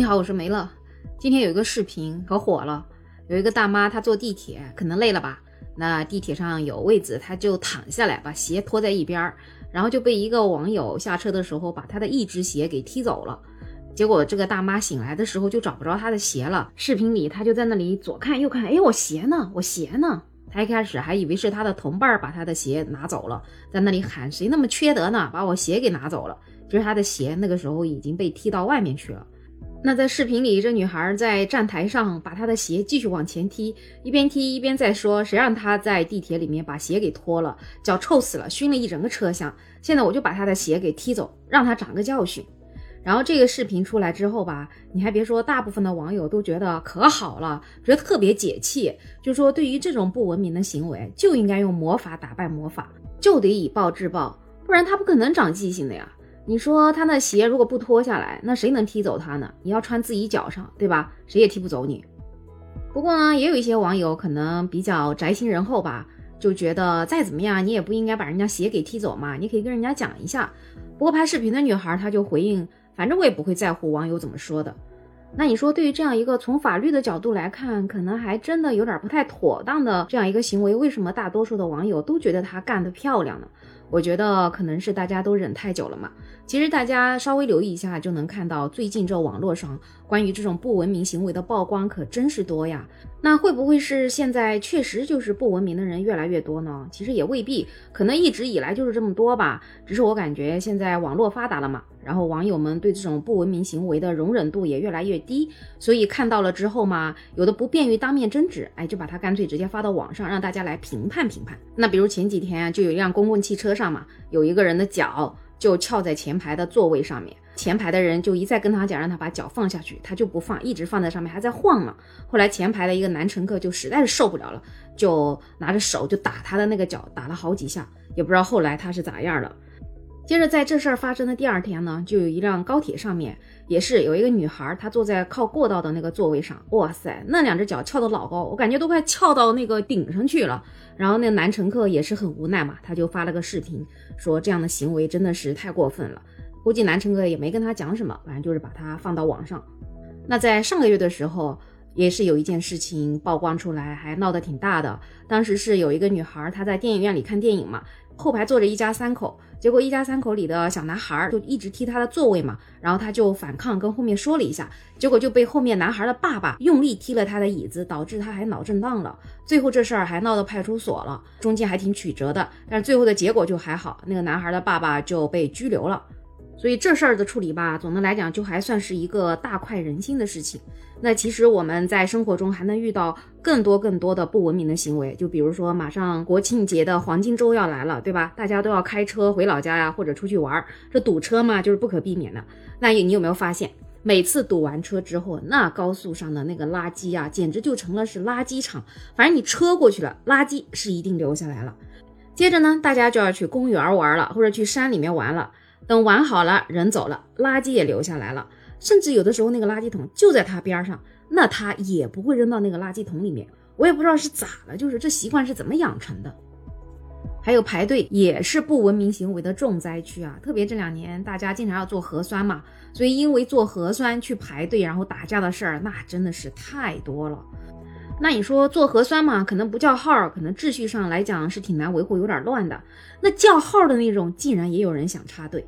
你好，我是梅乐。今天有一个视频可火了，有一个大妈她坐地铁，可能累了吧？那地铁上有位子，她就躺下来，把鞋拖在一边儿，然后就被一个网友下车的时候把她的一只鞋给踢走了。结果这个大妈醒来的时候就找不着她的鞋了。视频里她就在那里左看右看，哎，我鞋呢？我鞋呢？她一开始还以为是她的同伴把她的鞋拿走了，在那里喊谁那么缺德呢？把我鞋给拿走了。其实她的鞋那个时候已经被踢到外面去了。那在视频里，这女孩在站台上把她的鞋继续往前踢，一边踢一边在说：“谁让她在地铁里面把鞋给脱了，脚臭死了，熏了一整个车厢。现在我就把她的鞋给踢走，让她长个教训。”然后这个视频出来之后吧，你还别说，大部分的网友都觉得可好了，觉得特别解气，就说对于这种不文明的行为，就应该用魔法打败魔法，就得以暴制暴，不然他不可能长记性的呀。你说他那鞋如果不脱下来，那谁能踢走他呢？你要穿自己脚上，对吧？谁也踢不走你。不过呢，也有一些网友可能比较宅心仁厚吧，就觉得再怎么样，你也不应该把人家鞋给踢走嘛，你可以跟人家讲一下。不过拍视频的女孩她就回应，反正我也不会在乎网友怎么说的。那你说，对于这样一个从法律的角度来看，可能还真的有点不太妥当的这样一个行为，为什么大多数的网友都觉得她干得漂亮呢？我觉得可能是大家都忍太久了嘛。其实大家稍微留意一下，就能看到最近这网络上关于这种不文明行为的曝光可真是多呀。那会不会是现在确实就是不文明的人越来越多呢？其实也未必，可能一直以来就是这么多吧。只是我感觉现在网络发达了嘛，然后网友们对这种不文明行为的容忍度也越来越低，所以看到了之后嘛，有的不便于当面争执，哎，就把它干脆直接发到网上，让大家来评判评判。那比如前几天就有一辆公共汽车上嘛，有一个人的脚。就翘在前排的座位上面，前排的人就一再跟他讲，让他把脚放下去，他就不放，一直放在上面，还在晃呢。后来前排的一个男乘客就实在是受不了了，就拿着手就打他的那个脚，打了好几下，也不知道后来他是咋样了。接着在这事儿发生的第二天呢，就有一辆高铁上面也是有一个女孩，她坐在靠过道的那个座位上，哇塞，那两只脚翘得老高，我感觉都快翘到那个顶上去了。然后那男乘客也是很无奈嘛，他就发了个视频，说这样的行为真的是太过分了。估计男乘客也没跟他讲什么，反正就是把他放到网上。那在上个月的时候，也是有一件事情曝光出来，还闹得挺大的。当时是有一个女孩，她在电影院里看电影嘛。后排坐着一家三口，结果一家三口里的小男孩就一直踢他的座位嘛，然后他就反抗，跟后面说了一下，结果就被后面男孩的爸爸用力踢了他的椅子，导致他还脑震荡了。最后这事儿还闹到派出所了，中间还挺曲折的，但是最后的结果就还好，那个男孩的爸爸就被拘留了。所以这事儿的处理吧，总的来讲就还算是一个大快人心的事情。那其实我们在生活中还能遇到更多更多的不文明的行为，就比如说马上国庆节的黄金周要来了，对吧？大家都要开车回老家呀，或者出去玩儿，这堵车嘛就是不可避免的。那你有没有发现，每次堵完车之后，那高速上的那个垃圾呀，简直就成了是垃圾场。反正你车过去了，垃圾是一定留下来了。接着呢，大家就要去公园玩了，或者去山里面玩了。等玩好了，人走了，垃圾也留下来了，甚至有的时候那个垃圾桶就在他边上，那他也不会扔到那个垃圾桶里面。我也不知道是咋了，就是这习惯是怎么养成的。还有排队也是不文明行为的重灾区啊，特别这两年大家经常要做核酸嘛，所以因为做核酸去排队然后打架的事儿，那真的是太多了。那你说做核酸嘛，可能不叫号，可能秩序上来讲是挺难维护，有点乱的。那叫号的那种，竟然也有人想插队。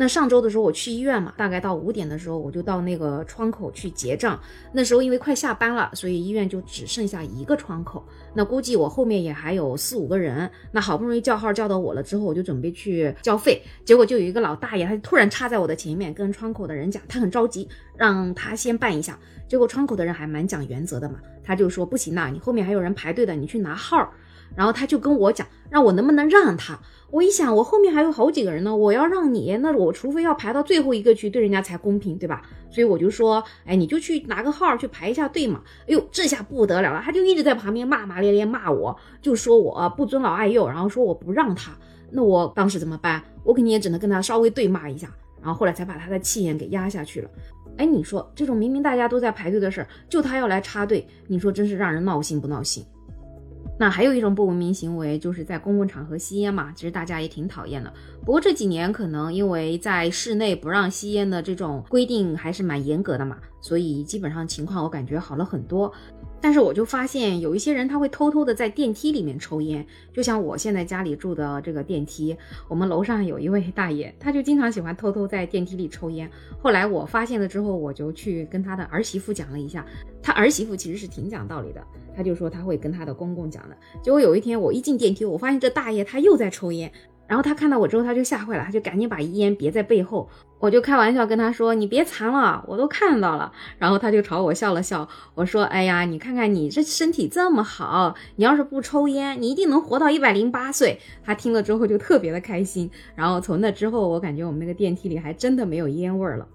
那上周的时候我去医院嘛，大概到五点的时候我就到那个窗口去结账。那时候因为快下班了，所以医院就只剩下一个窗口。那估计我后面也还有四五个人。那好不容易叫号叫到我了之后，我就准备去交费。结果就有一个老大爷，他突然插在我的前面，跟窗口的人讲，他很着急，让他先办一下。结果窗口的人还蛮讲原则的嘛，他就说不行呐，你后面还有人排队的，你去拿号。然后他就跟我讲，让我能不能让他。我一想，我后面还有好几个人呢，我要让你，那我除非要排到最后一个去，对人家才公平，对吧？所以我就说，哎，你就去拿个号去排一下队嘛。哎呦，这下不得了了，他就一直在旁边骂骂咧咧骂我，就说我不尊老爱幼，然后说我不让他。那我当时怎么办？我肯定也只能跟他稍微对骂一下，然后后来才把他的气焰给压下去了。哎，你说这种明明大家都在排队的事儿，就他要来插队，你说真是让人闹心不闹心？那还有一种不文明行为，就是在公共场合吸烟嘛。其实大家也挺讨厌的。不过这几年可能因为在室内不让吸烟的这种规定还是蛮严格的嘛，所以基本上情况我感觉好了很多。但是我就发现有一些人他会偷偷的在电梯里面抽烟，就像我现在家里住的这个电梯，我们楼上有一位大爷，他就经常喜欢偷偷在电梯里抽烟。后来我发现了之后，我就去跟他的儿媳妇讲了一下，他儿媳妇其实是挺讲道理的，他就说他会跟他的公公讲的。结果有一天我一进电梯，我发现这大爷他又在抽烟。然后他看到我之后，他就吓坏了，他就赶紧把烟别在背后。我就开玩笑跟他说：“你别藏了，我都看到了。”然后他就朝我笑了笑。我说：“哎呀，你看看你这身体这么好，你要是不抽烟，你一定能活到一百零八岁。”他听了之后就特别的开心。然后从那之后，我感觉我们那个电梯里还真的没有烟味儿了。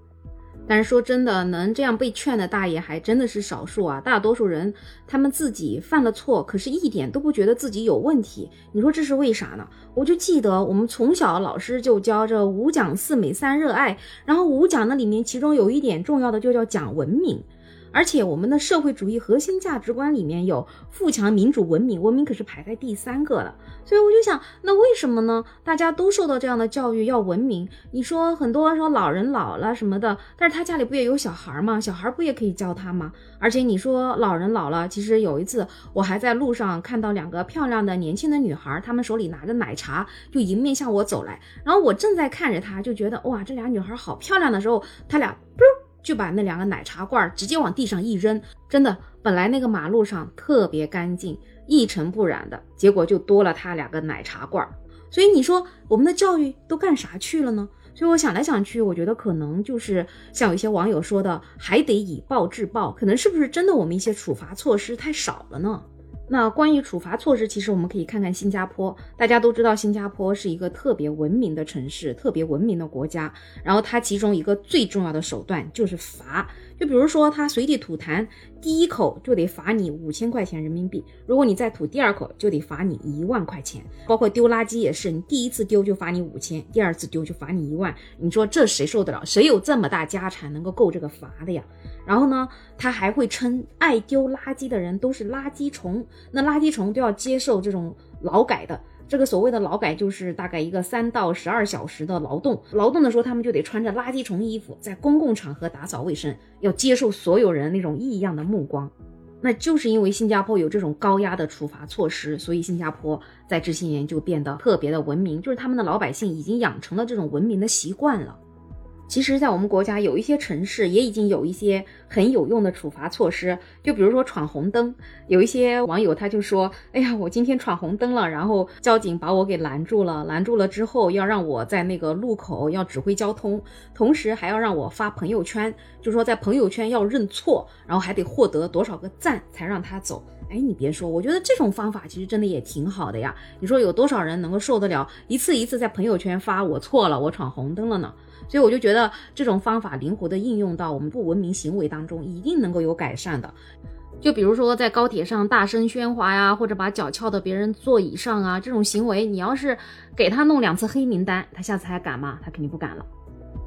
但是说真的，能这样被劝的大爷还真的是少数啊。大多数人他们自己犯了错，可是一点都不觉得自己有问题。你说这是为啥呢？我就记得我们从小老师就教这五讲四美三热爱，然后五讲那里面其中有一点重要的就叫讲文明。而且我们的社会主义核心价值观里面有富强、民主、文明，文明可是排在第三个的。所以我就想，那为什么呢？大家都受到这样的教育，要文明。你说很多说老人老了什么的，但是他家里不也有小孩吗？小孩不也可以教他吗？而且你说老人老了，其实有一次我还在路上看到两个漂亮的年轻的女孩，她们手里拿着奶茶，就迎面向我走来。然后我正在看着她，就觉得哇，这俩女孩好漂亮的时候，她俩。就把那两个奶茶罐直接往地上一扔，真的，本来那个马路上特别干净，一尘不染的，结果就多了他两个奶茶罐。所以你说我们的教育都干啥去了呢？所以我想来想去，我觉得可能就是像有一些网友说的，还得以暴制暴，可能是不是真的我们一些处罚措施太少了呢？那关于处罚措施，其实我们可以看看新加坡。大家都知道，新加坡是一个特别文明的城市，特别文明的国家。然后它其中一个最重要的手段就是罚。就比如说，他随地吐痰，第一口就得罚你五千块钱人民币；如果你再吐第二口，就得罚你一万块钱。包括丢垃圾也是，你第一次丢就罚你五千，第二次丢就罚你一万。你说这谁受得了？谁有这么大家产能够够这个罚的呀？然后呢，他还会称爱丢垃圾的人都是垃圾虫，那垃圾虫都要接受这种劳改的。这个所谓的劳改就是大概一个三到十二小时的劳动，劳动的时候他们就得穿着垃圾虫衣服，在公共场合打扫卫生，要接受所有人那种异样的目光。那就是因为新加坡有这种高压的处罚措施，所以新加坡在这些年就变得特别的文明，就是他们的老百姓已经养成了这种文明的习惯了。其实，在我们国家有一些城市也已经有一些很有用的处罚措施，就比如说闯红灯。有一些网友他就说：“哎呀，我今天闯红灯了，然后交警把我给拦住了，拦住了之后要让我在那个路口要指挥交通，同时还要让我发朋友圈，就说在朋友圈要认错，然后还得获得多少个赞才让他走。”哎，你别说，我觉得这种方法其实真的也挺好的呀。你说有多少人能够受得了一次一次在朋友圈发我错了，我闯红灯了呢？所以我就觉得这种方法灵活的应用到我们不文明行为当中，一定能够有改善的。就比如说在高铁上大声喧哗呀，或者把脚翘到别人座椅上啊，这种行为，你要是给他弄两次黑名单，他下次还敢吗？他肯定不敢了。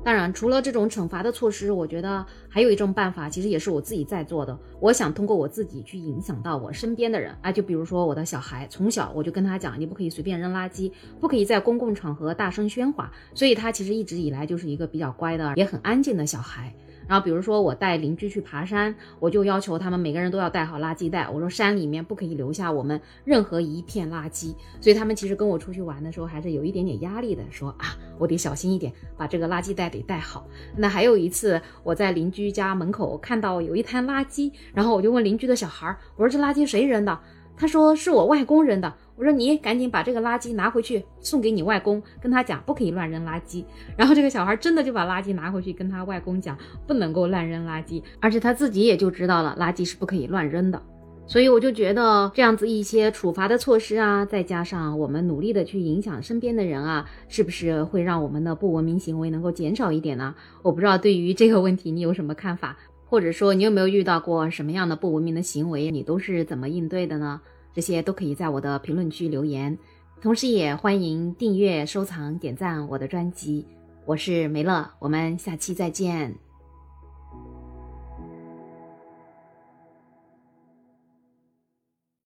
当然，除了这种惩罚的措施，我觉得还有一种办法，其实也是我自己在做的。我想通过我自己去影响到我身边的人啊，就比如说我的小孩，从小我就跟他讲，你不可以随便扔垃圾，不可以在公共场合大声喧哗，所以他其实一直以来就是一个比较乖的，也很安静的小孩。然后比如说我带邻居去爬山，我就要求他们每个人都要带好垃圾袋。我说山里面不可以留下我们任何一片垃圾。所以他们其实跟我出去玩的时候还是有一点点压力的，说啊，我得小心一点，把这个垃圾袋得带好。那还有一次我在邻居家门口看到有一滩垃圾，然后我就问邻居的小孩，我说这垃圾谁扔的？他说是我外公扔的。我说你赶紧把这个垃圾拿回去送给你外公，跟他讲不可以乱扔垃圾。然后这个小孩真的就把垃圾拿回去跟他外公讲，不能够乱扔垃圾，而且他自己也就知道了垃圾是不可以乱扔的。所以我就觉得这样子一些处罚的措施啊，再加上我们努力的去影响身边的人啊，是不是会让我们的不文明行为能够减少一点呢？我不知道对于这个问题你有什么看法，或者说你有没有遇到过什么样的不文明的行为，你都是怎么应对的呢？这些都可以在我的评论区留言，同时也欢迎订阅、收藏、点赞我的专辑。我是梅乐，我们下期再见。